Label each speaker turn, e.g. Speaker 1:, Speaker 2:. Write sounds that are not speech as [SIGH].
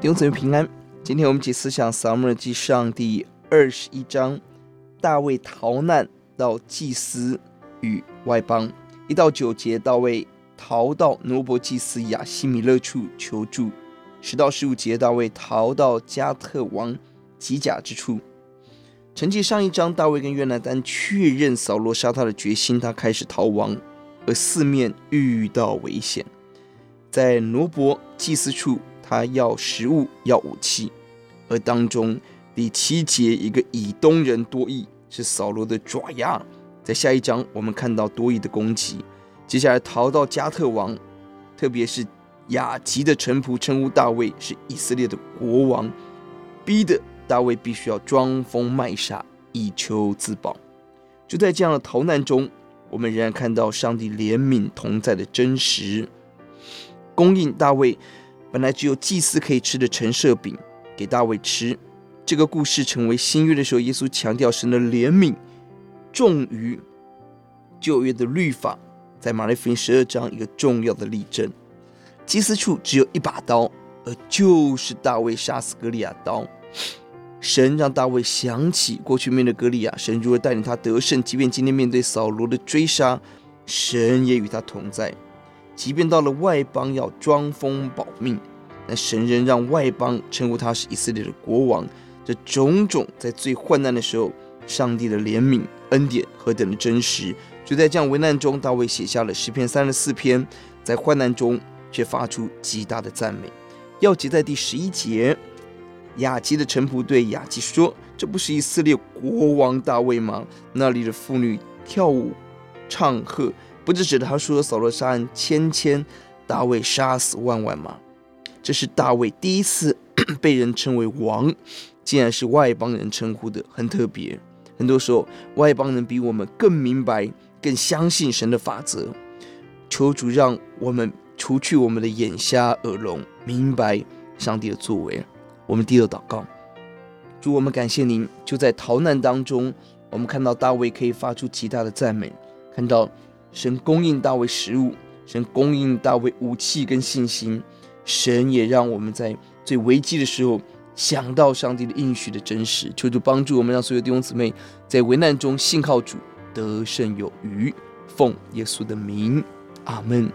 Speaker 1: 弟兄姊妹平安。今天我们一起思想撒母耳记上第二十一章，大卫逃难到祭司与外邦。一到九节，大卫逃到挪伯祭司亚希米勒处求助。十到十五节，大卫逃到加特王吉甲之处。承继上一章，大卫跟约拿单确认扫罗杀他的决心，他开始逃亡，而四面遇到危险。在挪伯祭司处，他要食物，要武器。而当中第七节，一个以东人多益是扫罗的爪牙。在下一章，我们看到多益的攻击。接下来逃到迦特王，特别是雅吉的臣仆称呼大卫是以色列的国王，逼得大卫必须要装疯卖傻以求自保。就在这样的逃难中，我们仍然看到上帝怜悯同在的真实，供应大卫本来只有祭司可以吃的陈设饼。给大卫吃，这个故事成为新约的时候，耶稣强调神的怜悯重于旧约的律法，在马太福音十二章一个重要的例证。祭司处只有一把刀，而就是大卫杀死歌利亚刀。神让大卫想起过去面对歌利亚，神如何带领他得胜；即便今天面对扫罗的追杀，神也与他同在。即便到了外邦，要装疯保命。但神仍让外邦称呼他是以色列的国王，这种种在最患难的时候，上帝的怜悯恩典何等的真实！就在这样危难中，大卫写下了诗篇三十四篇，在患难中却发出极大的赞美。要记在第十一节，雅吉的臣仆对雅吉说：“这不是以色列国王大卫吗？那里的妇女跳舞唱和，不就指他说扫罗杀人千千，大卫杀死万万吗？”这是大卫第一次 [COUGHS] 被人称为王，竟然是外邦人称呼的，很特别。很多时候，外邦人比我们更明白、更相信神的法则。求主让我们除去我们的眼瞎耳聋，明白上帝的作为。我们低头祷告，主，我们感谢您。就在逃难当中，我们看到大卫可以发出极大的赞美，看到神供应大卫食物，神供应大卫武器跟信心。神也让我们在最危机的时候想到上帝的应许的真实，求主帮助我们，让所有弟兄姊妹在危难中信靠主，得胜有余。奉耶稣的名，阿门。